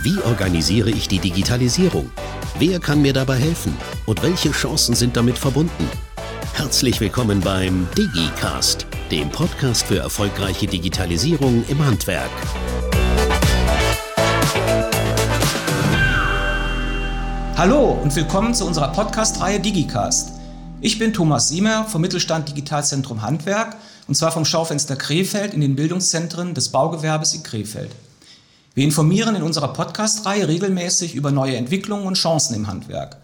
Wie organisiere ich die Digitalisierung? Wer kann mir dabei helfen? Und welche Chancen sind damit verbunden? Herzlich willkommen beim DigiCast, dem Podcast für erfolgreiche Digitalisierung im Handwerk. Hallo und willkommen zu unserer Podcast-Reihe DigiCast. Ich bin Thomas Siemer vom Mittelstand Digitalzentrum Handwerk und zwar vom Schaufenster Krefeld in den Bildungszentren des Baugewerbes in Krefeld. Wir informieren in unserer Podcast-Reihe regelmäßig über neue Entwicklungen und Chancen im Handwerk.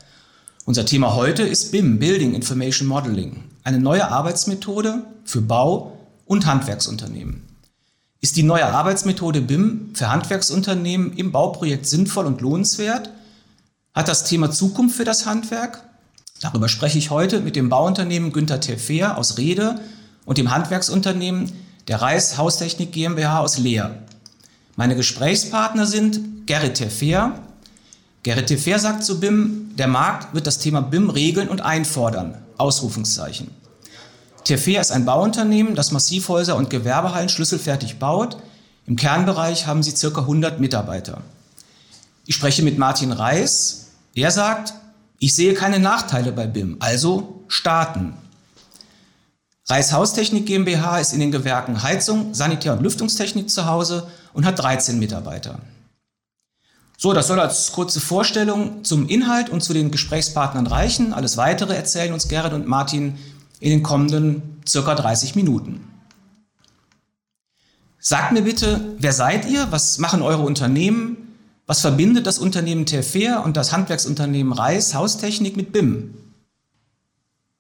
Unser Thema heute ist BIM, Building Information Modeling, eine neue Arbeitsmethode für Bau- und Handwerksunternehmen. Ist die neue Arbeitsmethode BIM für Handwerksunternehmen im Bauprojekt sinnvoll und lohnenswert? Hat das Thema Zukunft für das Handwerk? Darüber spreche ich heute mit dem Bauunternehmen Günther Terfer aus Rede und dem Handwerksunternehmen der Reis Haustechnik GmbH aus Leer. Meine Gesprächspartner sind Gerrit Terfer. Gerrit Terfer sagt zu BIM, der Markt wird das Thema BIM regeln und einfordern. Ausrufungszeichen. Terfer ist ein Bauunternehmen, das Massivhäuser und Gewerbehallen schlüsselfertig baut. Im Kernbereich haben sie ca. 100 Mitarbeiter. Ich spreche mit Martin Reis. Er sagt, ich sehe keine Nachteile bei BIM, also starten. Reis Haustechnik GmbH ist in den Gewerken Heizung, Sanitär- und Lüftungstechnik zu Hause und hat 13 Mitarbeiter. So, das soll als kurze Vorstellung zum Inhalt und zu den Gesprächspartnern reichen. Alles weitere erzählen uns Gerrit und Martin in den kommenden circa 30 Minuten. Sagt mir bitte, wer seid ihr? Was machen eure Unternehmen? Was verbindet das Unternehmen Terfer und das Handwerksunternehmen Reis Haustechnik mit BIM?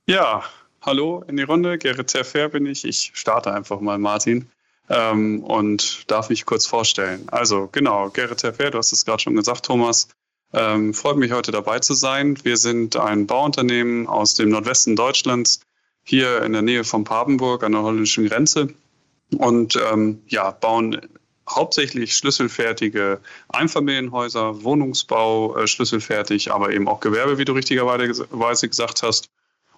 Ja, hallo in die Runde. Gerrit Terfer bin ich. Ich starte einfach mal, Martin, ähm, und darf mich kurz vorstellen. Also, genau, Gerrit Terfer, du hast es gerade schon gesagt, Thomas. Ähm, freut mich heute dabei zu sein. Wir sind ein Bauunternehmen aus dem Nordwesten Deutschlands, hier in der Nähe von Papenburg an der holländischen Grenze und ähm, ja, bauen hauptsächlich schlüsselfertige Einfamilienhäuser, Wohnungsbau äh, schlüsselfertig, aber eben auch Gewerbe, wie du richtigerweise gesagt hast.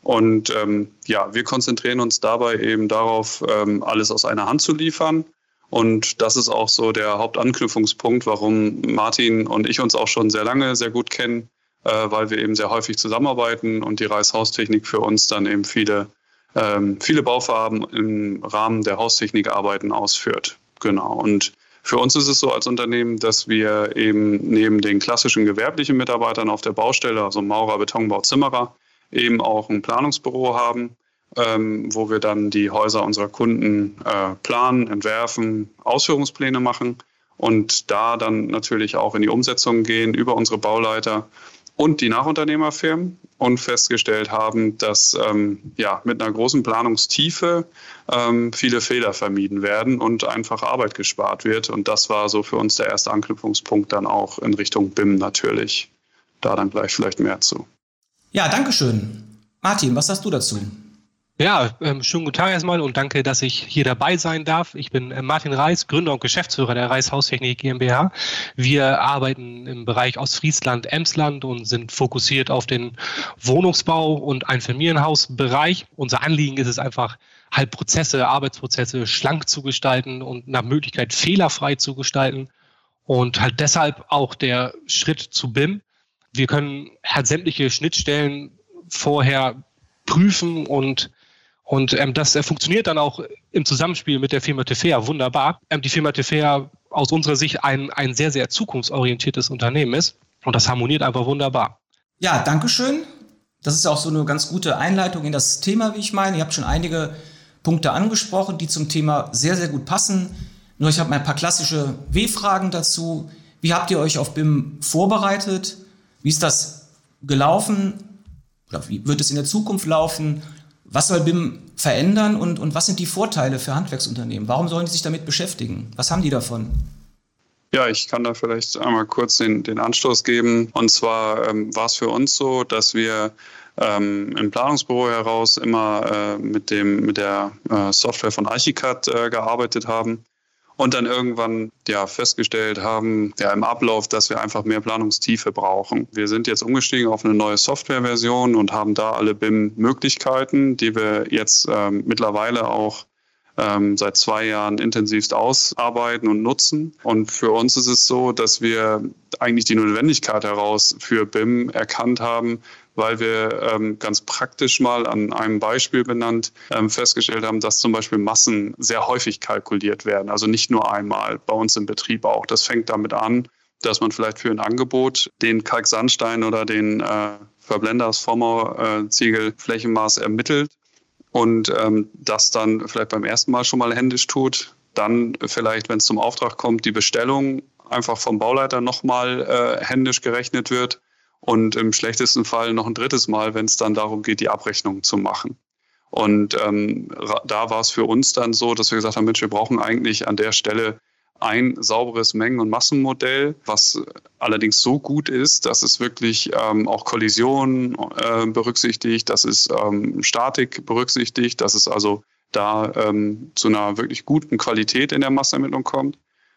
Und ähm, ja, wir konzentrieren uns dabei eben darauf, ähm, alles aus einer Hand zu liefern. Und das ist auch so der Hauptanknüpfungspunkt, warum Martin und ich uns auch schon sehr lange sehr gut kennen, äh, weil wir eben sehr häufig zusammenarbeiten und die Reishaustechnik für uns dann eben viele, ähm, viele Bauvorhaben im Rahmen der Haustechnikarbeiten ausführt. Genau. Und für uns ist es so als Unternehmen, dass wir eben neben den klassischen gewerblichen Mitarbeitern auf der Baustelle, also Maurer, Betonbau, Zimmerer, eben auch ein Planungsbüro haben, ähm, wo wir dann die Häuser unserer Kunden äh, planen, entwerfen, Ausführungspläne machen und da dann natürlich auch in die Umsetzung gehen über unsere Bauleiter und die Nachunternehmerfirmen und festgestellt haben, dass ähm, ja, mit einer großen Planungstiefe ähm, viele Fehler vermieden werden und einfach Arbeit gespart wird. Und das war so für uns der erste Anknüpfungspunkt dann auch in Richtung BIM natürlich. Da dann gleich vielleicht mehr zu. Ja, danke schön. Martin, was sagst du dazu? Ja, ähm, schönen guten Tag erstmal und danke, dass ich hier dabei sein darf. Ich bin äh, Martin Reis, Gründer und Geschäftsführer der Reis Haustechnik GmbH. Wir arbeiten im Bereich Ostfriesland, Emsland und sind fokussiert auf den Wohnungsbau und Einfamilienhausbereich. Unser Anliegen ist es einfach, halt Prozesse, Arbeitsprozesse schlank zu gestalten und nach Möglichkeit fehlerfrei zu gestalten. Und halt deshalb auch der Schritt zu BIM, wir können halt sämtliche Schnittstellen vorher prüfen und und ähm, das äh, funktioniert dann auch im Zusammenspiel mit der Firma Tefea wunderbar. Ähm, die Firma Tefea aus unserer Sicht ein, ein sehr, sehr zukunftsorientiertes Unternehmen ist. Und das harmoniert einfach wunderbar. Ja, danke schön. Das ist auch so eine ganz gute Einleitung in das Thema, wie ich meine. Ihr habt schon einige Punkte angesprochen, die zum Thema sehr, sehr gut passen. Nur ich habe mal ein paar klassische W-Fragen dazu. Wie habt ihr euch auf BIM vorbereitet? Wie ist das gelaufen? Oder wie wird es in der Zukunft laufen? Was soll BIM verändern und, und was sind die Vorteile für Handwerksunternehmen? Warum sollen die sich damit beschäftigen? Was haben die davon? Ja, ich kann da vielleicht einmal kurz den, den Anstoß geben. Und zwar ähm, war es für uns so, dass wir ähm, im Planungsbüro heraus immer äh, mit, dem, mit der äh, Software von Archicad äh, gearbeitet haben und dann irgendwann ja festgestellt haben, ja im Ablauf, dass wir einfach mehr Planungstiefe brauchen. Wir sind jetzt umgestiegen auf eine neue Softwareversion und haben da alle BIM-Möglichkeiten, die wir jetzt ähm, mittlerweile auch ähm, seit zwei Jahren intensivst ausarbeiten und nutzen. Und für uns ist es so, dass wir eigentlich die Notwendigkeit heraus für BIM erkannt haben, weil wir ähm, ganz praktisch mal an einem Beispiel benannt ähm, festgestellt haben, dass zum Beispiel Massen sehr häufig kalkuliert werden. Also nicht nur einmal bei uns im Betrieb auch. Das fängt damit an, dass man vielleicht für ein Angebot den Kalksandstein oder den äh, Verblenders Vormau-Ziegel Flächenmaß ermittelt und ähm, das dann vielleicht beim ersten Mal schon mal händisch tut. Dann vielleicht, wenn es zum Auftrag kommt, die Bestellung einfach vom Bauleiter nochmal äh, händisch gerechnet wird und im schlechtesten Fall noch ein drittes Mal, wenn es dann darum geht, die Abrechnung zu machen. Und ähm, da war es für uns dann so, dass wir gesagt haben, Mensch, wir brauchen eigentlich an der Stelle ein sauberes Mengen- und Massenmodell, was allerdings so gut ist, dass es wirklich ähm, auch Kollisionen äh, berücksichtigt, dass es ähm, Statik berücksichtigt, dass es also da ähm, zu einer wirklich guten Qualität in der Massenermittlung kommt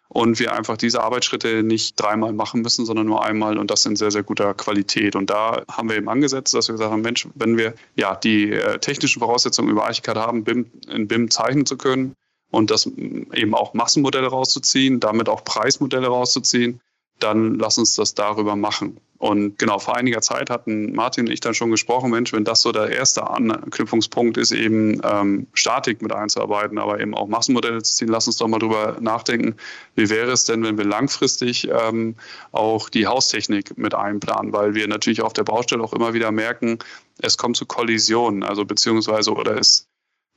und wir einfach diese Arbeitsschritte nicht dreimal machen müssen, sondern nur einmal und das in sehr, sehr guter Qualität. Und da haben wir eben angesetzt, dass wir gesagt haben, Mensch, wenn wir ja die äh, technischen Voraussetzungen über Archicad haben, BIM, in BIM zeichnen zu können und das eben auch Massenmodelle rauszuziehen, damit auch Preismodelle rauszuziehen, dann lass uns das darüber machen. Und genau, vor einiger Zeit hatten Martin und ich dann schon gesprochen, Mensch, wenn das so der erste Anknüpfungspunkt ist, eben ähm, Statik mit einzuarbeiten, aber eben auch Massenmodelle zu ziehen, lass uns doch mal drüber nachdenken, wie wäre es denn, wenn wir langfristig ähm, auch die Haustechnik mit einplanen, weil wir natürlich auf der Baustelle auch immer wieder merken, es kommt zu Kollisionen, also beziehungsweise oder es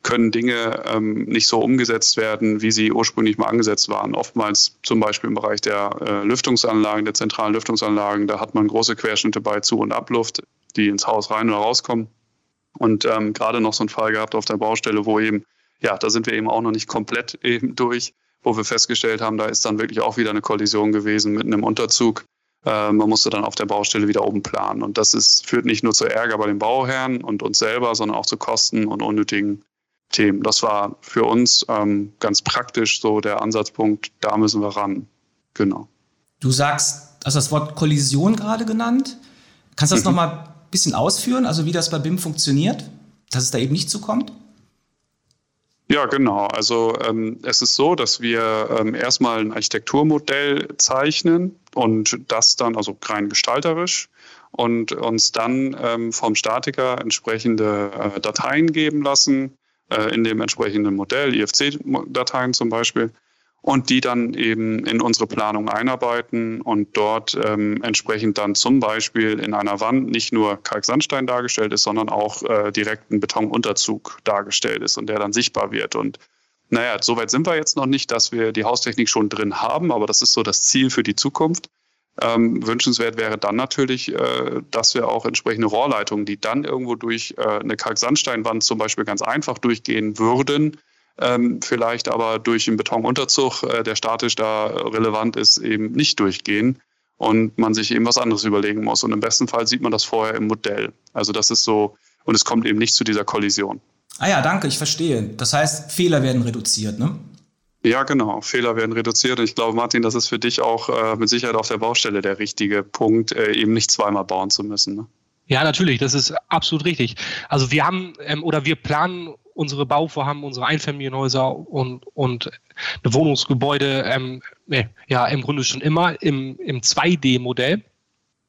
können Dinge ähm, nicht so umgesetzt werden, wie sie ursprünglich mal angesetzt waren. Oftmals zum Beispiel im Bereich der äh, Lüftungsanlagen, der zentralen Lüftungsanlagen, da hat man große Querschnitte bei Zu- und Abluft, die ins Haus rein oder rauskommen. Und ähm, gerade noch so einen Fall gehabt auf der Baustelle, wo eben, ja, da sind wir eben auch noch nicht komplett eben durch, wo wir festgestellt haben, da ist dann wirklich auch wieder eine Kollision gewesen mit einem Unterzug. Äh, man musste dann auf der Baustelle wieder oben planen. Und das ist, führt nicht nur zu Ärger bei den Bauherren und uns selber, sondern auch zu Kosten und unnötigen Themen. Das war für uns ähm, ganz praktisch so der Ansatzpunkt, da müssen wir ran. Genau. Du sagst, hast das Wort Kollision gerade genannt. Kannst du das mhm. nochmal ein bisschen ausführen, also wie das bei BIM funktioniert, dass es da eben nicht zukommt? Ja, genau. Also ähm, es ist so, dass wir ähm, erstmal ein Architekturmodell zeichnen und das dann, also rein gestalterisch, und uns dann ähm, vom Statiker entsprechende äh, Dateien geben lassen, äh, in dem entsprechenden Modell, IFC-Dateien zum Beispiel, und die dann eben in unsere Planung einarbeiten und dort ähm, entsprechend dann zum Beispiel in einer Wand nicht nur Kalksandstein dargestellt ist, sondern auch äh, direkt ein Betonunterzug dargestellt ist und der dann sichtbar wird. Und naja, soweit sind wir jetzt noch nicht, dass wir die Haustechnik schon drin haben, aber das ist so das Ziel für die Zukunft. Ähm, wünschenswert wäre dann natürlich, äh, dass wir auch entsprechende Rohrleitungen, die dann irgendwo durch äh, eine Kalksandsteinwand zum Beispiel ganz einfach durchgehen würden, ähm, vielleicht aber durch einen Betonunterzug, äh, der statisch da relevant ist, eben nicht durchgehen und man sich eben was anderes überlegen muss. Und im besten Fall sieht man das vorher im Modell. Also das ist so, und es kommt eben nicht zu dieser Kollision. Ah ja, danke, ich verstehe. Das heißt, Fehler werden reduziert, ne? Ja, genau. Fehler werden reduziert. Und ich glaube, Martin, das ist für dich auch äh, mit Sicherheit auf der Baustelle der richtige Punkt, äh, eben nicht zweimal bauen zu müssen. Ne? Ja, natürlich, das ist absolut richtig. Also wir haben ähm, oder wir planen unsere Bauvorhaben, unsere Einfamilienhäuser und, und Wohnungsgebäude ähm, ja im Grunde schon immer im, im 2D-Modell.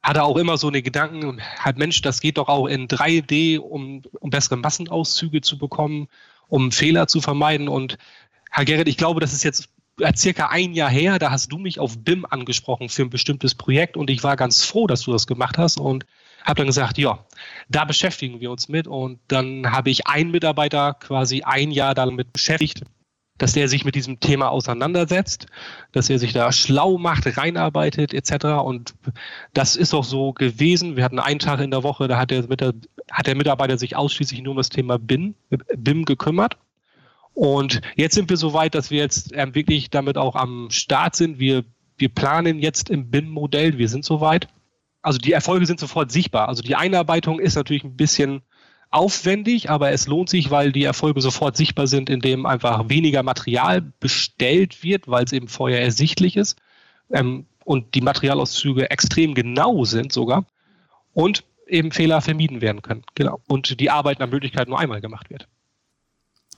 Hatte auch immer so eine Gedanken, halt Mensch, das geht doch auch in 3D, um, um bessere Massenauszüge zu bekommen, um Fehler zu vermeiden. Und Herr Gerrit, ich glaube, das ist jetzt circa ein Jahr her, da hast du mich auf BIM angesprochen für ein bestimmtes Projekt und ich war ganz froh, dass du das gemacht hast und habe dann gesagt, ja, da beschäftigen wir uns mit und dann habe ich einen Mitarbeiter quasi ein Jahr damit beschäftigt, dass der sich mit diesem Thema auseinandersetzt, dass er sich da schlau macht, reinarbeitet etc. Und das ist auch so gewesen. Wir hatten einen Tag in der Woche, da hat der, hat der Mitarbeiter sich ausschließlich nur um das Thema BIM, BIM gekümmert. Und jetzt sind wir so weit, dass wir jetzt ähm, wirklich damit auch am Start sind. Wir wir planen jetzt im BIM-Modell, wir sind soweit. Also die Erfolge sind sofort sichtbar. Also die Einarbeitung ist natürlich ein bisschen aufwendig, aber es lohnt sich, weil die Erfolge sofort sichtbar sind, indem einfach weniger Material bestellt wird, weil es eben vorher ersichtlich ist ähm, und die Materialauszüge extrem genau sind sogar und eben Fehler vermieden werden können. Genau. Und die Arbeit nach Möglichkeit nur einmal gemacht wird.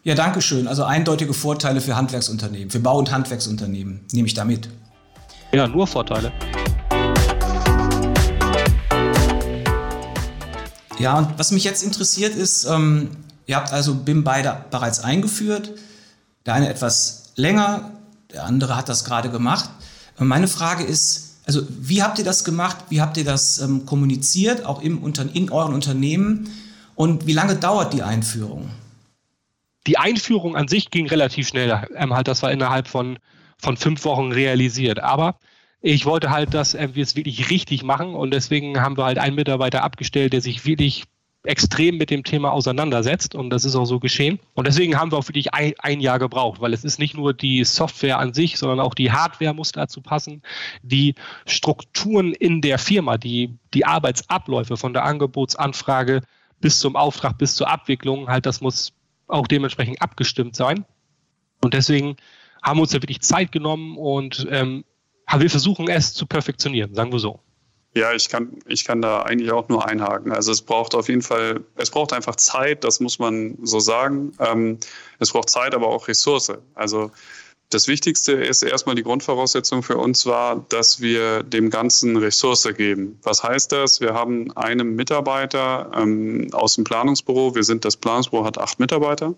Ja, danke schön. Also eindeutige Vorteile für Handwerksunternehmen, für Bau- und Handwerksunternehmen nehme ich da mit. Ja, nur Vorteile. Ja, und was mich jetzt interessiert ist, ähm, ihr habt also BIM beide bereits eingeführt. Der eine etwas länger, der andere hat das gerade gemacht. Und meine Frage ist, also wie habt ihr das gemacht? Wie habt ihr das ähm, kommuniziert, auch im, in euren Unternehmen? Und wie lange dauert die Einführung? Die Einführung an sich ging relativ schnell. Ähm, halt, das war innerhalb von, von fünf Wochen realisiert. Aber ich wollte halt, dass wir es wirklich richtig machen und deswegen haben wir halt einen Mitarbeiter abgestellt, der sich wirklich extrem mit dem Thema auseinandersetzt und das ist auch so geschehen. Und deswegen haben wir auch wirklich ein, ein, Jahr gebraucht, weil es ist nicht nur die Software an sich, sondern auch die Hardware muss dazu passen, die Strukturen in der Firma, die, die Arbeitsabläufe von der Angebotsanfrage bis zum Auftrag, bis zur Abwicklung, halt das muss auch dementsprechend abgestimmt sein. Und deswegen haben wir uns da wirklich Zeit genommen und ähm, wir versuchen es zu perfektionieren, sagen wir so. Ja, ich kann, ich kann da eigentlich auch nur einhaken. Also es braucht auf jeden Fall, es braucht einfach Zeit, das muss man so sagen. Ähm, es braucht Zeit, aber auch Ressource. Also das Wichtigste ist erstmal die Grundvoraussetzung für uns war, dass wir dem Ganzen Ressource geben. Was heißt das? Wir haben einen Mitarbeiter ähm, aus dem Planungsbüro. Wir sind das Planungsbüro hat acht Mitarbeiter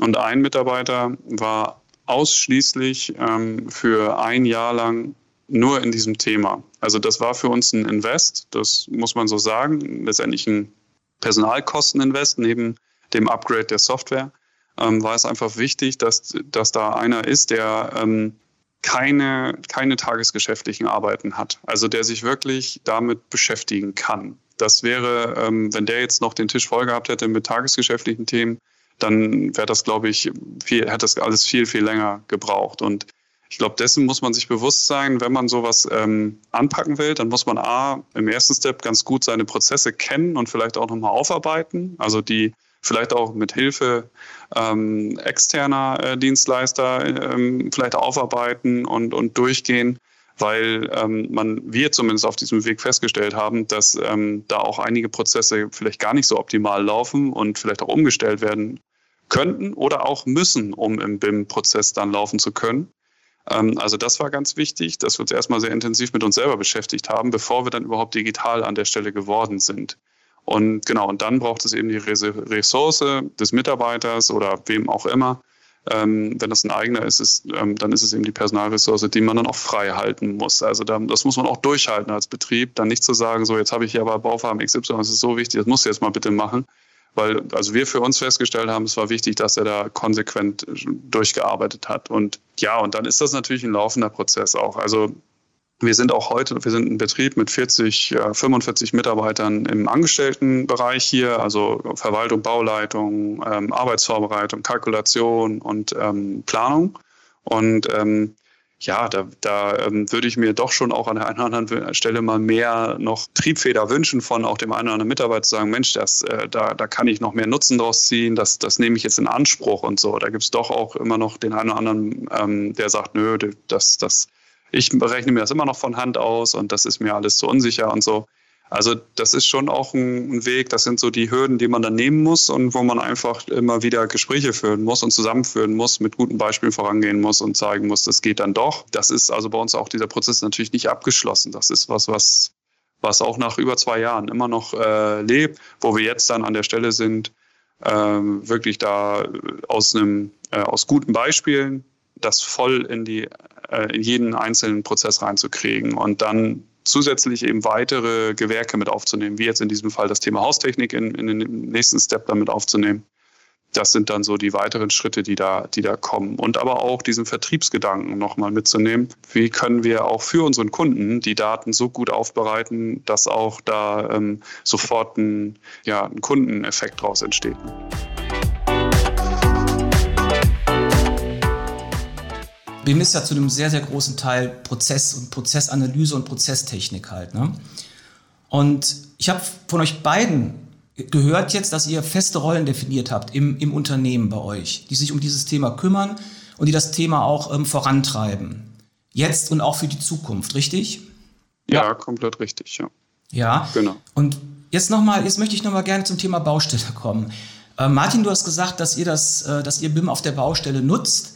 und ein Mitarbeiter war ausschließlich ähm, für ein Jahr lang nur in diesem Thema. Also das war für uns ein Invest, das muss man so sagen, letztendlich ein Personalkosteninvest neben dem Upgrade der Software. Ähm, war es einfach wichtig, dass, dass da einer ist, der ähm, keine, keine tagesgeschäftlichen Arbeiten hat. Also der sich wirklich damit beschäftigen kann. Das wäre, ähm, wenn der jetzt noch den Tisch voll gehabt hätte mit tagesgeschäftlichen Themen, dann wäre das, glaube ich, viel, hätte das alles viel, viel länger gebraucht. Und ich glaube, dessen muss man sich bewusst sein, wenn man sowas ähm, anpacken will, dann muss man A, im ersten Step ganz gut seine Prozesse kennen und vielleicht auch nochmal aufarbeiten. Also die vielleicht auch mit Hilfe ähm, externer äh, Dienstleister ähm, vielleicht aufarbeiten und, und durchgehen, weil ähm, man, wir zumindest auf diesem Weg festgestellt haben, dass ähm, da auch einige Prozesse vielleicht gar nicht so optimal laufen und vielleicht auch umgestellt werden könnten oder auch müssen, um im BIM-Prozess dann laufen zu können. Ähm, also das war ganz wichtig, dass wir uns erstmal sehr intensiv mit uns selber beschäftigt haben, bevor wir dann überhaupt digital an der Stelle geworden sind. Und genau, und dann braucht es eben die Ressource des Mitarbeiters oder wem auch immer. Ähm, wenn das ein eigener ist, ist ähm, dann ist es eben die Personalressource, die man dann auch frei halten muss. Also da, das muss man auch durchhalten als Betrieb, dann nicht zu sagen, so jetzt habe ich hier aber Baufarben XY, das ist so wichtig, das muss du jetzt mal bitte machen, weil also wir für uns festgestellt haben, es war wichtig, dass er da konsequent durchgearbeitet hat. Und ja, und dann ist das natürlich ein laufender Prozess auch. Also wir sind auch heute, wir sind ein Betrieb mit 40, 45 Mitarbeitern im Angestelltenbereich hier, also Verwaltung, Bauleitung, ähm, Arbeitsvorbereitung, Kalkulation und ähm, Planung. Und ähm, ja, da, da ähm, würde ich mir doch schon auch an der einen oder anderen Stelle mal mehr noch Triebfeder wünschen von auch dem einen oder anderen Mitarbeiter zu sagen, Mensch, das, äh, da, da kann ich noch mehr Nutzen draus ziehen, das, das nehme ich jetzt in Anspruch und so. Da gibt es doch auch immer noch den einen oder anderen, ähm, der sagt, nö, das, das, ich berechne mir das immer noch von Hand aus und das ist mir alles zu unsicher und so. Also das ist schon auch ein, Weg, das sind so die Hürden, die man dann nehmen muss und wo man einfach immer wieder Gespräche führen muss und zusammenführen muss, mit guten Beispielen vorangehen muss und zeigen muss, das geht dann doch. Das ist also bei uns auch dieser Prozess natürlich nicht abgeschlossen. Das ist was, was, was auch nach über zwei Jahren immer noch äh, lebt, wo wir jetzt dann an der Stelle sind, äh, wirklich da aus einem, äh, aus guten Beispielen das voll in die, äh, in jeden einzelnen Prozess reinzukriegen und dann zusätzlich eben weitere Gewerke mit aufzunehmen, wie jetzt in diesem Fall das Thema Haustechnik in, in den nächsten Step damit aufzunehmen. Das sind dann so die weiteren Schritte, die da, die da kommen. Und aber auch diesen Vertriebsgedanken nochmal mitzunehmen. Wie können wir auch für unseren Kunden die Daten so gut aufbereiten, dass auch da ähm, sofort ein, ja, ein Kundeneffekt daraus entsteht. BIM ist ja zu einem sehr, sehr großen Teil Prozess und Prozessanalyse und Prozesstechnik halt. Ne? Und ich habe von euch beiden gehört jetzt, dass ihr feste Rollen definiert habt im, im Unternehmen bei euch, die sich um dieses Thema kümmern und die das Thema auch ähm, vorantreiben. Jetzt und auch für die Zukunft, richtig? Ja, komplett richtig, ja. Ja, genau. Und jetzt nochmal, jetzt möchte ich nochmal gerne zum Thema Baustelle kommen. Äh, Martin, du hast gesagt, dass ihr das, äh, dass ihr BIM auf der Baustelle nutzt.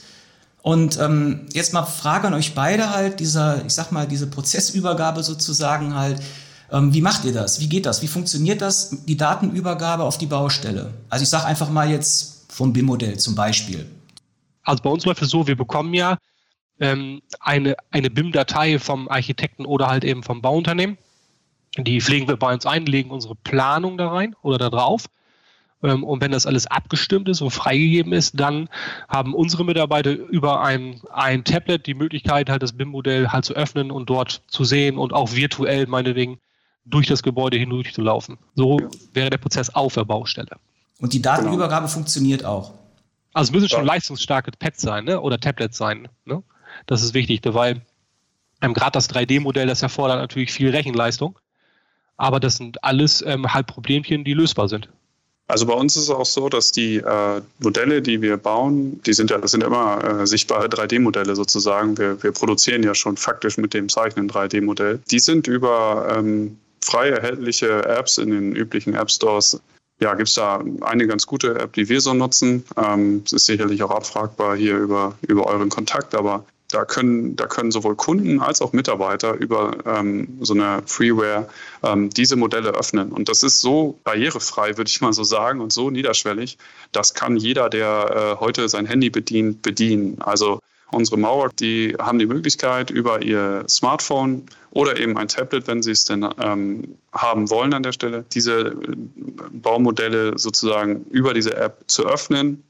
Und ähm, jetzt mal Frage an euch beide halt, dieser, ich sag mal, diese Prozessübergabe sozusagen halt, ähm, wie macht ihr das? Wie geht das? Wie funktioniert das, die Datenübergabe auf die Baustelle? Also ich sage einfach mal jetzt vom BIM-Modell zum Beispiel. Also bei uns läuft es so, wir bekommen ja ähm, eine, eine BIM-Datei vom Architekten oder halt eben vom Bauunternehmen. Die pflegen wir bei uns ein, legen unsere Planung da rein oder da drauf. Ähm, und wenn das alles abgestimmt ist und freigegeben ist, dann haben unsere Mitarbeiter über ein, ein Tablet die Möglichkeit, halt das BIM-Modell halt zu öffnen und dort zu sehen und auch virtuell meinetwegen durch das Gebäude hindurch zu laufen. So ja. wäre der Prozess auf der Baustelle. Und die Datenübergabe genau. funktioniert auch. Also es müssen schon ja. leistungsstarke Pads sein ne? oder Tablets sein. Ne? Das ist wichtig, weil ähm, gerade das 3D-Modell, das erfordert natürlich viel Rechenleistung. Aber das sind alles ähm, halt Problemchen, die lösbar sind. Also bei uns ist es auch so, dass die äh, Modelle, die wir bauen, die sind ja, das sind immer äh, sichtbare 3D-Modelle sozusagen. Wir, wir produzieren ja schon faktisch mit dem Zeichnen 3D-Modell. Die sind über ähm, frei erhältliche Apps in den üblichen App Stores. Ja, gibt es da eine ganz gute App, die wir so nutzen. Ähm, es ist sicherlich auch abfragbar hier über, über euren Kontakt, aber da können, da können sowohl Kunden als auch Mitarbeiter über ähm, so eine Freeware ähm, diese Modelle öffnen. Und das ist so barrierefrei, würde ich mal so sagen, und so niederschwellig. Das kann jeder, der äh, heute sein Handy bedient, bedienen. Also unsere Mauer, die haben die Möglichkeit, über ihr Smartphone oder eben ein Tablet, wenn sie es denn ähm, haben wollen an der Stelle, diese äh, Baumodelle sozusagen über diese App zu öffnen,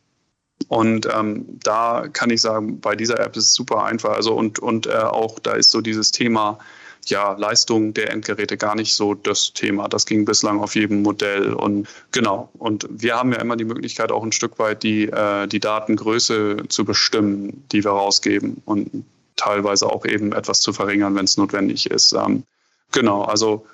und ähm, da kann ich sagen, bei dieser App ist es super einfach. Also und, und äh, auch da ist so dieses Thema ja, Leistung der Endgeräte gar nicht so das Thema. Das ging bislang auf jedem Modell. Und genau. Und wir haben ja immer die Möglichkeit, auch ein Stück weit die, äh, die Datengröße zu bestimmen, die wir rausgeben und teilweise auch eben etwas zu verringern, wenn es notwendig ist. Ähm, genau. Also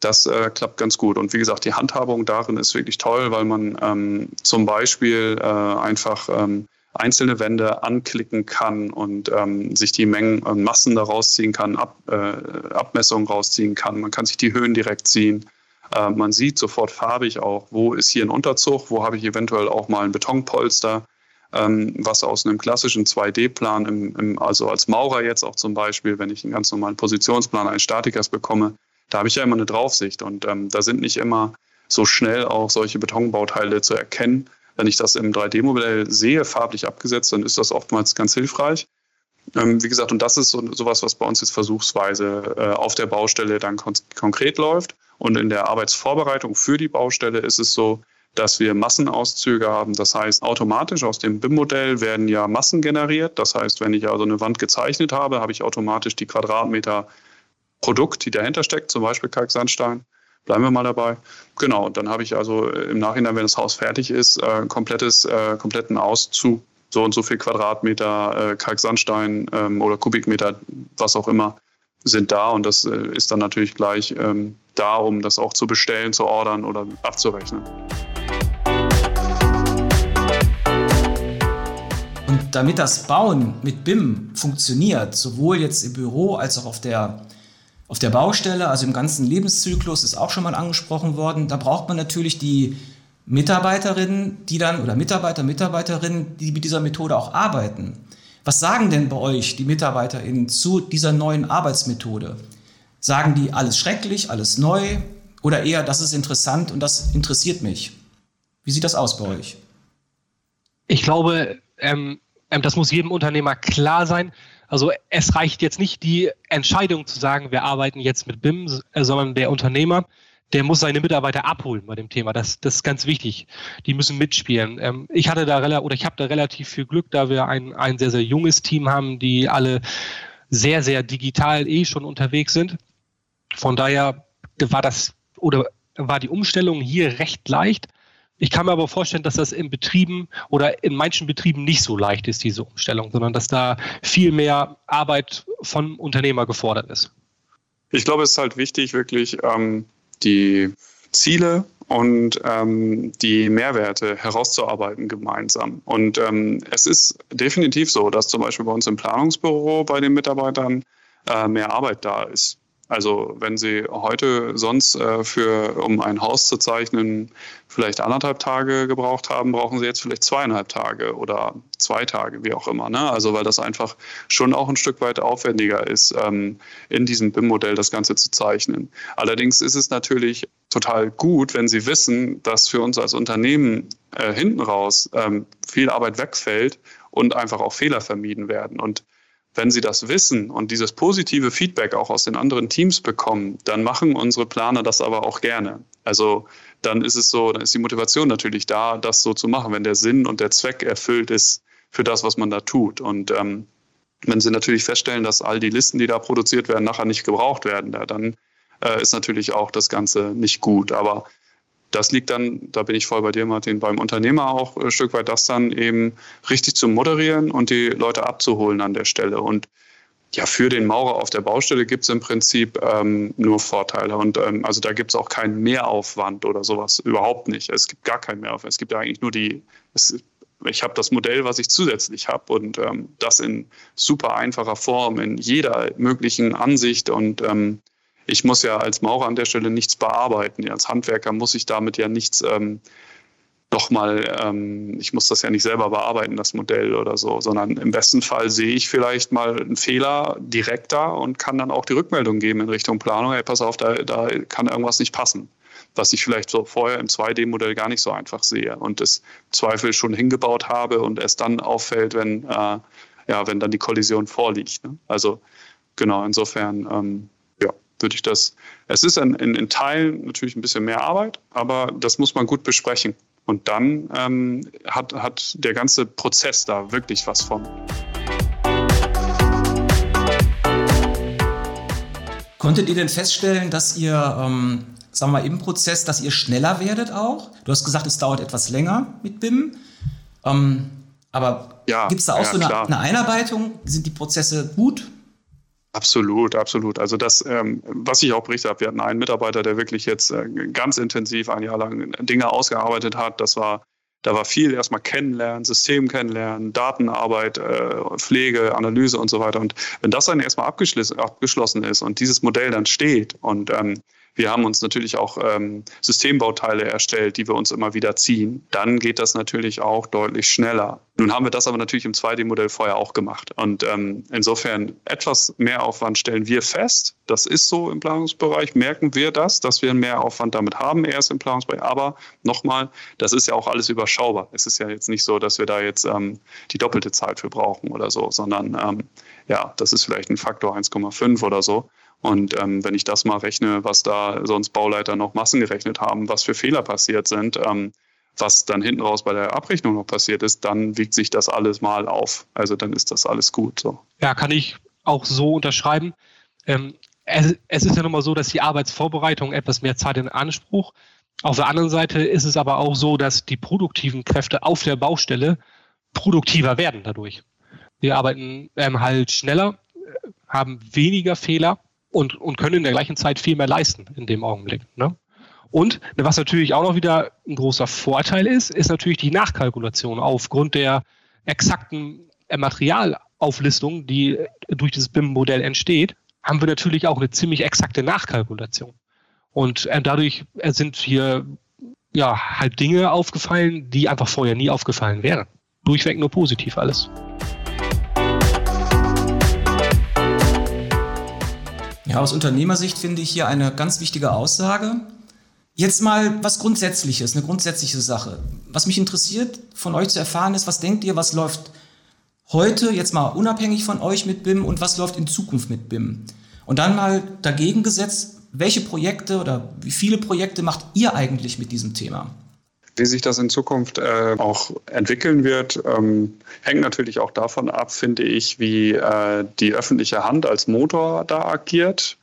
das äh, klappt ganz gut. Und wie gesagt, die Handhabung darin ist wirklich toll, weil man ähm, zum Beispiel äh, einfach ähm, einzelne Wände anklicken kann und ähm, sich die Mengen und Massen daraus ziehen kann, Ab, äh, Abmessungen rausziehen kann. Man kann sich die Höhen direkt ziehen. Äh, man sieht sofort farbig auch, wo ist hier ein Unterzug, wo habe ich eventuell auch mal ein Betonpolster, ähm, was aus einem klassischen 2D-Plan, im, im, also als Maurer jetzt auch zum Beispiel, wenn ich einen ganz normalen Positionsplan eines Statikers bekomme, da habe ich ja immer eine Draufsicht und ähm, da sind nicht immer so schnell auch solche Betonbauteile zu erkennen. Wenn ich das im 3D-Modell sehe, farblich abgesetzt, dann ist das oftmals ganz hilfreich. Ähm, wie gesagt, und das ist so, sowas, was bei uns jetzt versuchsweise äh, auf der Baustelle dann kon konkret läuft. Und in der Arbeitsvorbereitung für die Baustelle ist es so, dass wir Massenauszüge haben. Das heißt, automatisch aus dem BIM-Modell werden ja Massen generiert. Das heißt, wenn ich also eine Wand gezeichnet habe, habe ich automatisch die Quadratmeter Produkt, die dahinter steckt, zum Beispiel Kalksandstein. Bleiben wir mal dabei. Genau, dann habe ich also im Nachhinein, wenn das Haus fertig ist, äh, komplettes, äh, kompletten Auszug, so und so viel Quadratmeter äh, Kalksandstein ähm, oder Kubikmeter, was auch immer, sind da. Und das äh, ist dann natürlich gleich ähm, da, um das auch zu bestellen, zu ordern oder abzurechnen. Und damit das Bauen mit BIM funktioniert, sowohl jetzt im Büro als auch auf der auf der Baustelle, also im ganzen Lebenszyklus, ist auch schon mal angesprochen worden. Da braucht man natürlich die Mitarbeiterinnen, die dann, oder Mitarbeiter, Mitarbeiterinnen, die mit dieser Methode auch arbeiten. Was sagen denn bei euch die MitarbeiterInnen zu dieser neuen Arbeitsmethode? Sagen die alles schrecklich, alles neu oder eher, das ist interessant und das interessiert mich? Wie sieht das aus bei euch? Ich glaube, ähm, ähm das muss jedem Unternehmer klar sein. Also es reicht jetzt nicht die Entscheidung zu sagen, wir arbeiten jetzt mit BIM, äh, sondern der Unternehmer, der muss seine Mitarbeiter abholen bei dem Thema. Das, das ist ganz wichtig. Die müssen mitspielen. Ähm, ich hatte da oder ich habe da relativ viel Glück, da wir ein, ein sehr, sehr junges Team haben, die alle sehr, sehr digital eh schon unterwegs sind. Von daher war das oder war die Umstellung hier recht leicht Ich kann mir aber vorstellen, dass das in Betrieben oder in manchen Betrieben nicht so leicht ist, diese Umstellung, sondern dass da viel mehr Arbeit vom Unternehmer gefordert ist. Ich glaube, es ist halt wichtig, wirklich ähm, die Ziele und ähm, die Mehrwerte herauszuarbeiten gemeinsam. Und ähm, es ist definitiv so, dass zum Beispiel bei uns im Planungsbüro bei den Mitarbeitern äh, mehr Arbeit da ist. Also wenn Sie heute sonst äh, für, um ein Haus zu zeichnen, vielleicht anderthalb Tage gebraucht haben, brauchen Sie jetzt vielleicht zweieinhalb Tage oder zwei Tage, wie auch immer. Ne? Also weil das einfach schon auch ein Stück weit aufwendiger ist, ähm, in diesem BIM-Modell das Ganze zu zeichnen. Allerdings ist es natürlich total gut, wenn Sie wissen, dass für uns als Unternehmen äh, hinten raus ähm, viel Arbeit wegfällt und einfach auch Fehler vermieden werden. Und wenn sie das wissen und dieses positive Feedback auch aus den anderen Teams bekommen, dann machen unsere Planer das aber auch gerne. Also dann ist es so, dann ist die Motivation natürlich da, das so zu machen, wenn der Sinn und der Zweck erfüllt ist für das, was man da tut. Und ähm, wenn sie natürlich feststellen, dass all die Listen, die da produziert werden, nachher nicht gebraucht werden, dann äh, ist natürlich auch das Ganze nicht gut. Aber das liegt dann, da bin ich voll bei dir, Martin, beim Unternehmer auch ein Stück weit, das dann eben richtig zu moderieren und die Leute abzuholen an der Stelle. Und ja, für den Maurer auf der Baustelle gibt es im Prinzip ähm, nur Vorteile. Und ähm, also da gibt es auch keinen Mehraufwand oder sowas. Überhaupt nicht. Es gibt gar keinen Mehraufwand. Es gibt ja eigentlich nur die, es, ich habe das Modell, was ich zusätzlich habe und ähm, das in super einfacher Form, in jeder möglichen Ansicht und ähm, ich muss ja als Maurer an der Stelle nichts bearbeiten. Als Handwerker muss ich damit ja nichts ähm, nochmal, ähm, ich muss das ja nicht selber bearbeiten, das Modell oder so, sondern im besten Fall sehe ich vielleicht mal einen Fehler direkt da und kann dann auch die Rückmeldung geben in Richtung Planung, hey, pass auf, da, da kann irgendwas nicht passen was ich vielleicht so vorher im 2D-Modell gar nicht so einfach sehe und es Zweifel schon hingebaut habe und es dann auffällt, wenn, äh, ja, wenn dann die Kollision vorliegt. Ne? Also genau, insofern ähm, würde ich das. Es ist in, in, in, Teilen natürlich ein bisschen mehr Arbeit, aber das muss man gut besprechen. Und dann ähm, hat, hat der ganze Prozess da wirklich was von. Konntet ihr denn feststellen, dass ihr, ähm, sagen wir mal, im Prozess, dass ihr schneller werdet auch? Du hast gesagt, es dauert etwas länger mit BIM. Ähm, aber ja, gibt es da auch ja, so eine, eine Einarbeitung? Sind die Prozesse gut? Absolut, absolut. Also das, ähm, was ich auch berichtet habe, wir hatten einen Mitarbeiter, der wirklich jetzt äh, ganz intensiv ein Jahr lang Dinge ausgearbeitet hat. Das war, da war viel erstmal kennenlernen, System kennenlernen, Datenarbeit, äh, Pflege, Analyse und so weiter. Und wenn das dann erstmal abgeschlossen ist und dieses Modell dann steht und ähm, wir haben uns natürlich auch ähm, Systembauteile erstellt, die wir uns immer wieder ziehen. Dann geht das natürlich auch deutlich schneller. Nun haben wir das aber natürlich im 2D-Modell vorher auch gemacht. Und ähm, insofern etwas mehr Aufwand stellen wir fest. Das ist so im Planungsbereich. Merken wir das, dass wir einen Mehraufwand damit haben, erst im Planungsbereich. Aber nochmal, das ist ja auch alles überschaubar. Es ist ja jetzt nicht so, dass wir da jetzt ähm, die doppelte Zeit für brauchen oder so, sondern ähm, ja, das ist vielleicht ein Faktor 1,5 oder so. Und ähm, wenn ich das mal rechne, was da sonst Bauleiter noch massengerechnet haben, was für Fehler passiert sind, ähm, was dann hinten raus bei der Abrechnung noch passiert ist, dann wiegt sich das alles mal auf. Also dann ist das alles gut. So. Ja, kann ich auch so unterschreiben. Ähm, es, es, ist ja nochmal so, dass die Arbeitsvorbereitung etwas mehr Zeit in Anspruch. Auf der anderen Seite ist es aber auch so, dass die produktiven Kräfte auf der Baustelle produktiver werden dadurch. Wir arbeiten ähm, halt schneller, haben weniger Fehler und, und können in der gleichen Zeit viel mehr leisten in dem Augenblick. Ne? Und was natürlich auch noch wieder ein großer Vorteil ist, ist natürlich die Nachkalkulation aufgrund der exakten Materialauflistung, die durch dieses BIM-Modell entsteht, haben wir natürlich auch eine ziemlich exakte Nachkalkulation. Und äh, dadurch sind hier ja halt Dinge aufgefallen, die einfach vorher nie aufgefallen wären. Durchweg nur positiv alles. Ja, aus Unternehmersicht finde ich hier eine ganz wichtige Aussage. Jetzt mal was Grundsätzliches, eine grundsätzliche Sache. Was mich interessiert, von euch zu erfahren ist, was denkt ihr, was läuft heute, jetzt mal unabhängig von euch mit BIM und was läuft in Zukunft mit BIM? Und dann mal dagegen gesetzt, welche Projekte oder wie viele Projekte macht ihr eigentlich mit diesem Thema? Wie sich das in Zukunft äh, auch entwickeln wird, ähm, hängt natürlich auch davon ab, finde ich, wie äh, die öffentliche Hand als Motor da agiert.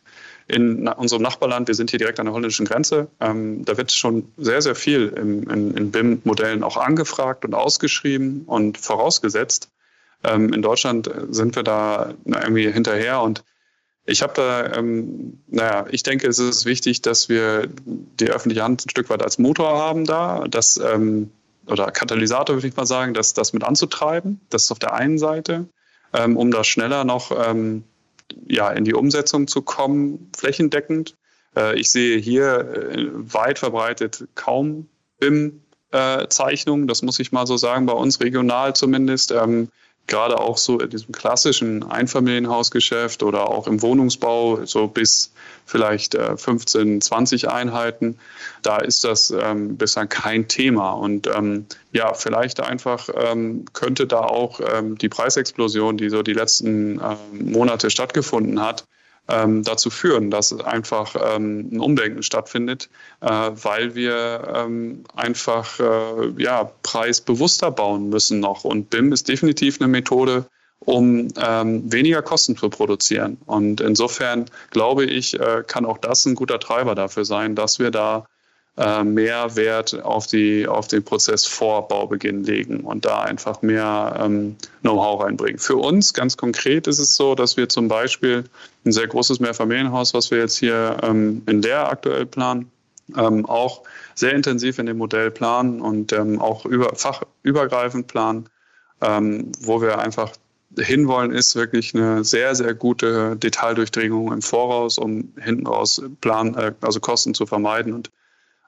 in unserem Nachbarland, wir sind hier direkt an der holländischen Grenze, ähm, da wird schon sehr, sehr viel im, in, in BIM-Modellen auch angefragt und ausgeschrieben und vorausgesetzt. Ähm, in Deutschland sind wir da irgendwie hinterher und ich habe da, ähm, naja, ich denke, es ist wichtig, dass wir die öffentliche Hand ein Stück weit als Motor haben da, dass, ähm, oder Katalysator würde ich mal sagen, das, das mit anzutreiben. Das ist auf der einen Seite, ähm, um da schneller noch ähm, ja, in die Umsetzung zu kommen, flächendeckend. Äh, ich sehe hier äh, weit verbreitet kaum BIM-Zeichnungen, äh, das muss ich mal so sagen, bei uns regional zumindest. Ähm, gerade auch so in diesem klassischen Einfamilienhausgeschäft oder auch im Wohnungsbau, so bis vielleicht 15, äh, 20 Einheiten, da ist das ähm, bislang kein Thema. Und ähm, ja, vielleicht einfach ähm, könnte da auch ähm, die Preisexplosion, die so die letzten ähm, Monate stattgefunden hat, ähm, dazu führen, dass einfach ähm, ein Umdenken stattfindet, äh, weil wir ähm, einfach äh, ja, preisbewusster bauen müssen noch. Und BIM ist definitiv eine Methode, um ähm, weniger Kosten zu produzieren. Und insofern glaube ich, äh, kann auch das ein guter Treiber dafür sein, dass wir da äh, mehr Wert auf, die, auf den Prozess vor Baubeginn legen und da einfach mehr ähm, Know-how reinbringen. Für uns ganz konkret ist es so, dass wir zum Beispiel ein sehr großes Mehrfamilienhaus, was wir jetzt hier ähm, in der aktuell planen, ähm, auch sehr intensiv in dem Modell planen und ähm, auch über, fachübergreifend planen, ähm, wo wir einfach hinwollen, ist wirklich eine sehr, sehr gute Detaildurchdringung im Voraus, um hinten raus Plan, äh, also Kosten zu vermeiden und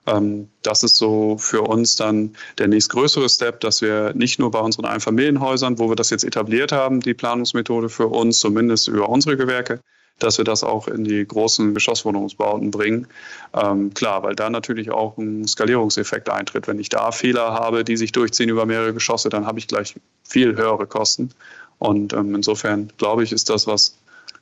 ähm, das ist so für uns dann der nächstgrößere Step, dass wir nicht nur bei unseren Einfamilienhäusern, wo wir das jetzt etabliert haben, die Planungsmethode für uns, zumindest über unsere Gewerke, dass wir das auch in die großen Geschosswohnungsbauten bringen. Ähm, klar, weil da natürlich auch ein Skalierungseffekt eintritt. Wenn ich da Fehler habe, die sich durchziehen über mehrere Geschosse, dann habe ich gleich viel höhere Kosten. Und ähm, insofern glaube ich, ist das was,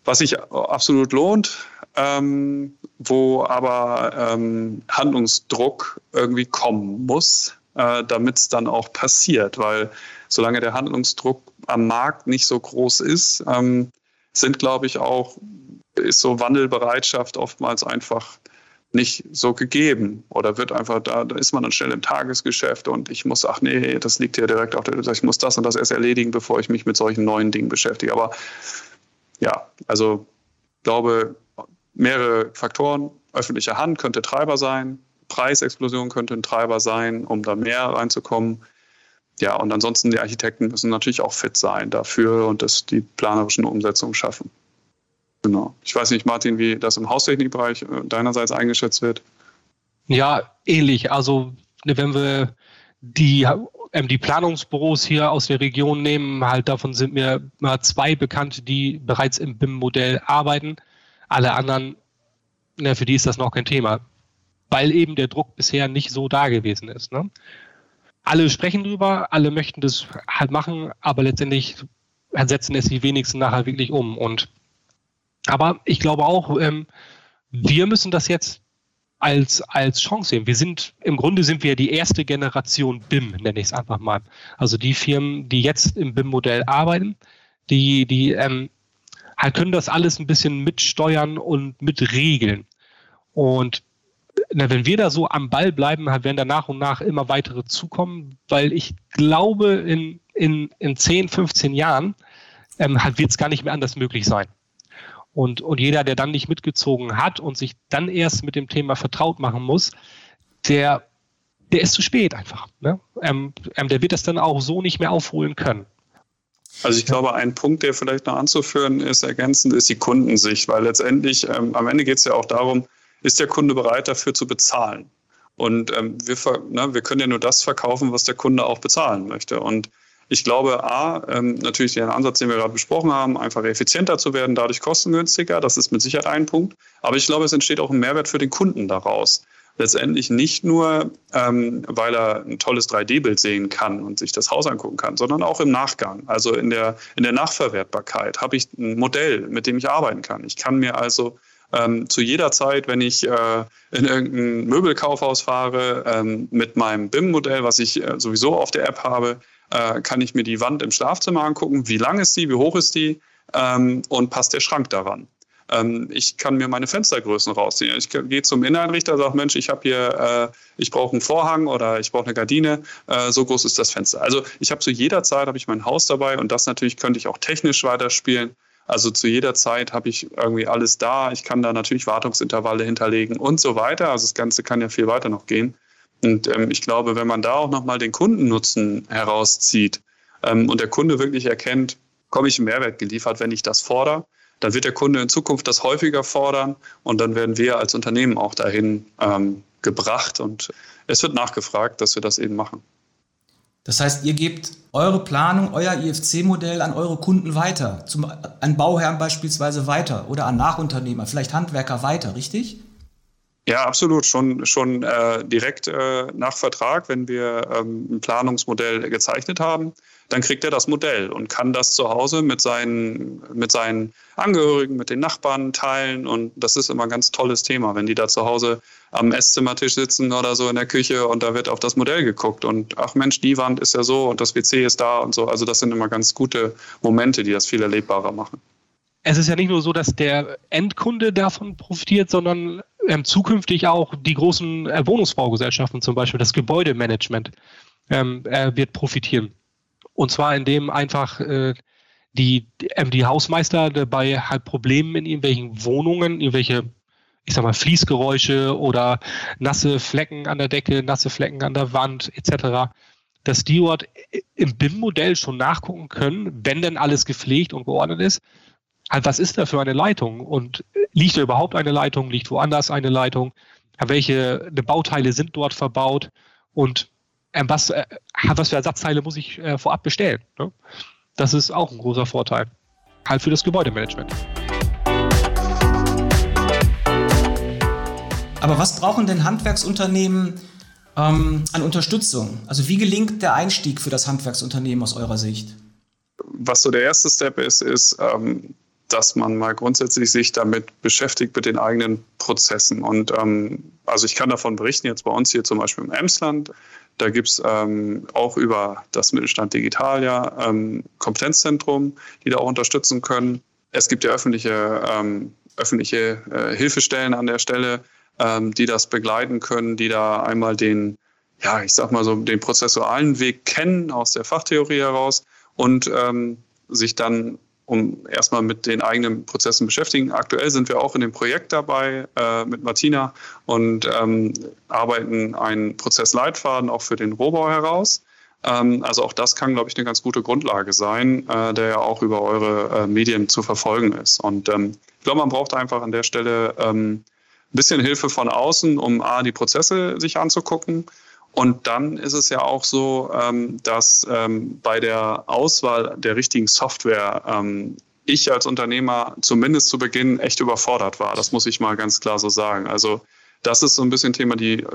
was sich absolut lohnt ähm, wo aber ähm, Handlungsdruck irgendwie kommen muss, äh, damit es dann auch passiert. Weil solange der Handlungsdruck am Markt nicht so groß ist, ähm, sind, glaube ich, auch, ist so Wandelbereitschaft oftmals einfach nicht so gegeben oder wird einfach, da, da ist man dann schnell im Tagesgeschäft und ich muss, ach nee, das liegt hier direkt auf der, ich muss das und das erst erledigen, bevor ich mich mit solchen neuen Dingen beschäftige. Aber ja, also ich glaube, mehrere Faktoren. Öffentliche Hand könnte Treiber sein, Preisexplosion könnte ein Treiber sein, um da mehr reinzukommen. Ja, und ansonsten die Architekten müssen natürlich auch fit sein dafür und das die planerischen Umsetzungen schaffen. Genau. Ich weiß nicht, Martin, wie das im Haustechnikbereich äh, deinerseits eingeschätzt wird. Ja, ähnlich. Also wenn wir die, ähm, die Planungsbüros hier aus der Region nehmen, halt davon sind mir mal zwei bekannt, die bereits im BIM-Modell arbeiten. Alle anderen, na, für die ist das noch kein Thema, weil eben der Druck bisher nicht so da gewesen ist. Ne? Alle sprechen drüber, alle möchten das halt machen, aber letztendlich setzen es die wenigsten nachher wirklich um. Und aber ich glaube auch, ähm, wir müssen das jetzt als, als Chance sehen. Wir sind, im Grunde sind wir die erste Generation BIM, nenne ich es einfach mal. Also die Firmen, die jetzt im BIM-Modell arbeiten, die, die ähm, können das alles ein bisschen mitsteuern und mitregeln. Und na, wenn wir da so am Ball bleiben, halt werden da nach und nach immer weitere zukommen, weil ich glaube, in, in, in 10, 15 Jahren ähm, halt wird es gar nicht mehr anders möglich sein. Und, und jeder, der dann nicht mitgezogen hat und sich dann erst mit dem Thema vertraut machen muss, der, der ist zu spät einfach. Ne? Ähm, ähm, der wird das dann auch so nicht mehr aufholen können. Also ich glaube, ein Punkt, der vielleicht noch anzuführen ist, ergänzend, ist die Kundensicht, weil letztendlich ähm, am Ende geht es ja auch darum, ist der Kunde bereit dafür zu bezahlen? Und ähm, wir, ne, wir können ja nur das verkaufen, was der Kunde auch bezahlen möchte. Und ich glaube, A, ähm, natürlich den Ansatz, den wir gerade besprochen haben, einfach effizienter zu werden, dadurch kostengünstiger, das ist mit Sicherheit ein Punkt. Aber ich glaube, es entsteht auch ein Mehrwert für den Kunden daraus letztendlich nicht nur, ähm, weil er ein tolles 3D-Bild sehen kann und sich das Haus angucken kann, sondern auch im Nachgang. Also in der, in der Nachverwertbarkeit habe ich ein Modell, mit dem ich arbeiten kann. Ich kann mir also ähm, zu jeder Zeit, wenn ich äh, in irgendein Möbelkaufhaus fahre, ähm, mit meinem BIM-Modell, was ich äh, sowieso auf der App habe, äh, kann ich mir die Wand im Schlafzimmer angucken. Wie lang ist die? Wie hoch ist die? Ähm, und passt der Schrank daran? Ähm, ich kann mir meine Fenstergrößen rausziehen. Ich gehe zum Inneneinrichter, sage, Mensch, ich habe hier, äh, ich brauche einen Vorhang oder ich brauche eine Gardine. Äh, so groß ist das Fenster. Also ich habe zu jeder Zeit habe ich mein Haus dabei und das natürlich könnte ich auch technisch weiterspielen. Also zu jeder Zeit habe ich irgendwie alles da. Ich kann da natürlich Wartungsintervalle hinterlegen und so weiter. Also das Ganze kann ja viel weiter noch gehen. Und ähm, ich glaube, wenn man da auch nochmal den Kundennutzen herauszieht ähm, und der Kunde wirklich erkennt, komme ich einen Mehrwert geliefert, wenn ich das fordere, dann wird der Kunde in Zukunft das häufiger fordern und dann werden wir als Unternehmen auch dahin ähm, gebracht und es wird nachgefragt, dass wir das eben machen. Das heißt, ihr gebt eure Planung, euer IFC-Modell an eure Kunden weiter, zum, an Bauherren beispielsweise weiter oder an Nachunternehmer, vielleicht Handwerker weiter, richtig? Ja, absolut. Schon, schon äh, direkt äh, nach Vertrag, wenn wir ähm, ein Planungsmodell gezeichnet haben, dann kriegt er das Modell und kann das zu Hause mit seinen, mit seinen Angehörigen, mit den Nachbarn teilen. Und das ist immer ein ganz tolles Thema, wenn die da zu Hause am Esszimmertisch sitzen oder so in der Küche und da wird auf das Modell geguckt und ach Mensch, die Wand ist ja so und das WC ist da und so. Also das sind immer ganz gute Momente, die das viel erlebbarer machen es ist ja nicht nur so, dass der Endkunde davon profitiert, sondern ähm, zukünftig auch die großen äh, Wohnungsbaugesellschaften, zum Beispiel das Gebäudemanagement, ähm, äh, wird profitieren. Und zwar indem einfach äh, die, ähm, die Hausmeister bei halt Problemen in irgendwelchen Wohnungen, irgendwelche, ich sag mal, Fließgeräusche oder nasse Flecken an der Decke, nasse Flecken an der Wand etc., dass die dort im BIM-Modell schon nachgucken können, wenn denn alles gepflegt und geordnet ist, was ist da für eine Leitung? Und liegt da überhaupt eine Leitung? Liegt woanders eine Leitung? Welche Bauteile sind dort verbaut? Und äh, was, äh, was für Ersatzteile muss ich äh, vorab bestellen? Ne? Das ist auch ein großer Vorteil. Halt für das Gebäudemanagement. Aber was brauchen denn Handwerksunternehmen ähm, an Unterstützung? Also wie gelingt der Einstieg für das Handwerksunternehmen aus eurer Sicht? Was so der erste Step ist, ist ähm, dass man mal grundsätzlich sich damit beschäftigt mit den eigenen Prozessen. Und ähm, also ich kann davon berichten, jetzt bei uns hier zum Beispiel im Emsland, da gibt es ähm, auch über das Mittelstand Digital ja ähm, Kompetenzzentrum, die da auch unterstützen können. Es gibt ja öffentliche, ähm, öffentliche äh, Hilfestellen an der Stelle, ähm, die das begleiten können, die da einmal den, ja, ich sag mal so, den prozessualen Weg kennen aus der Fachtheorie heraus und ähm, sich dann um erstmal mit den eigenen Prozessen beschäftigen. Aktuell sind wir auch in dem Projekt dabei äh, mit Martina und ähm, arbeiten einen Prozessleitfaden auch für den Rohbau heraus. Ähm, also auch das kann, glaube ich, eine ganz gute Grundlage sein, äh, der ja auch über eure äh, Medien zu verfolgen ist. Und ähm, ich glaube, man braucht einfach an der Stelle ähm, ein bisschen Hilfe von außen, um A, die Prozesse sich anzugucken und dann ist es ja auch so, ähm, dass ähm, bei der Auswahl der richtigen Software ähm, ich als Unternehmer zumindest zu Beginn echt überfordert war. Das muss ich mal ganz klar so sagen. Also das ist so ein bisschen Thema, die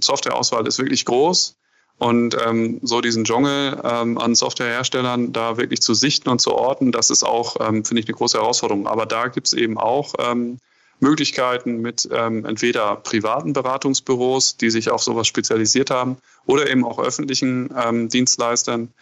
Softwareauswahl ist wirklich groß. Und ähm, so diesen Dschungel ähm, an Softwareherstellern da wirklich zu sichten und zu orten, das ist auch, ähm, finde ich, eine große Herausforderung. Aber da gibt es eben auch ähm, Möglichkeiten mit ähm, entweder privaten Beratungsbüros, die sich auf sowas spezialisiert haben, oder eben auch öffentlichen ähm, Dienstleistern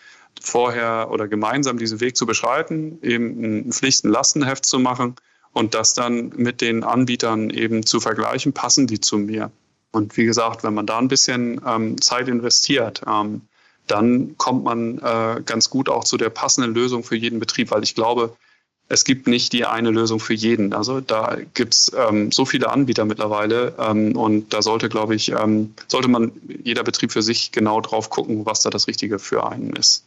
vorher oder gemeinsam diesen Weg zu beschreiten, eben ein Pflichten-Lastenheft zu machen und das dann mit den Anbietern eben zu vergleichen, passen die zu mir. Und wie gesagt, wenn man da ein bisschen ähm, Zeit investiert, ähm, dann kommt man äh, ganz gut auch zu der passenden Lösung für jeden Betrieb, weil ich glaube, es gibt nicht die eine Lösung für jeden. Also da gibt es ähm, so viele Anbieter mittlerweile ähm, und da sollte, glaube ich, ähm, sollte man jeder Betrieb für sich genau drauf gucken, was da das Richtige für einen ist.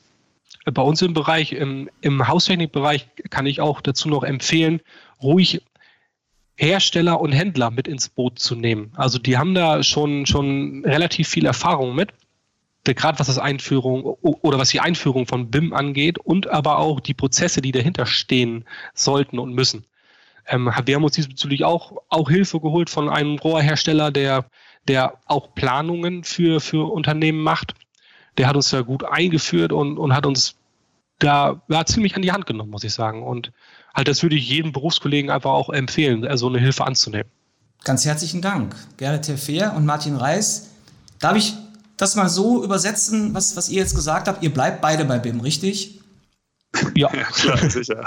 Bei uns im Bereich, im, im Haustechnikbereich kann ich auch dazu noch empfehlen, ruhig Hersteller und Händler mit ins Boot zu nehmen. Also die haben da schon, schon relativ viel Erfahrung mit gerade was das Einführung oder was die Einführung von BIM angeht und aber auch die Prozesse, die dahinter stehen sollten und müssen. Ähm, wir haben uns diesbezüglich auch, auch Hilfe geholt von einem Rohrhersteller, der, der auch Planungen für, für Unternehmen macht. Der hat uns da gut eingeführt und, und hat uns da ja, ziemlich an die Hand genommen, muss ich sagen. Und halt, das würde ich jedem Berufskollegen einfach auch empfehlen, so also eine Hilfe anzunehmen. Ganz herzlichen Dank, Gerrit Terfer und Martin Reis. Darf ich das mal so übersetzen, was, was ihr jetzt gesagt habt. Ihr bleibt beide bei BIM, richtig? Ja, klar, sicher.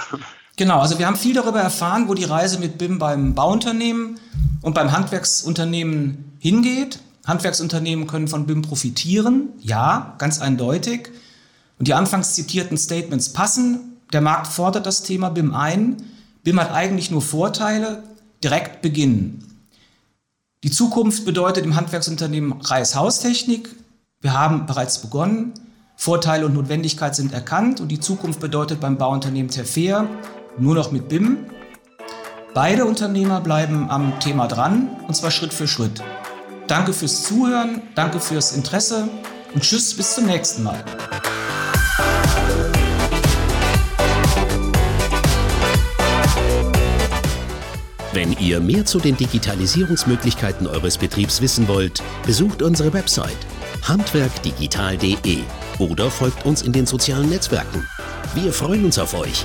Genau, also wir haben viel darüber erfahren, wo die Reise mit BIM beim Bauunternehmen und beim Handwerksunternehmen hingeht. Handwerksunternehmen können von BIM profitieren, ja, ganz eindeutig. Und die anfangs zitierten Statements passen. Der Markt fordert das Thema BIM ein. BIM hat eigentlich nur Vorteile. Direkt beginnen. Die Zukunft bedeutet im Handwerksunternehmen Reis Haustechnik. Wir haben bereits begonnen. Vorteile und Notwendigkeit sind erkannt und die Zukunft bedeutet beim Bauunternehmen Terfair nur noch mit BIM. Beide Unternehmer bleiben am Thema dran und zwar Schritt für Schritt. Danke fürs Zuhören, danke fürs Interesse und tschüss bis zum nächsten Mal. Wenn ihr mehr zu den Digitalisierungsmöglichkeiten eures Betriebs wissen wollt, besucht unsere Website handwerkdigital.de oder folgt uns in den sozialen Netzwerken. Wir freuen uns auf euch.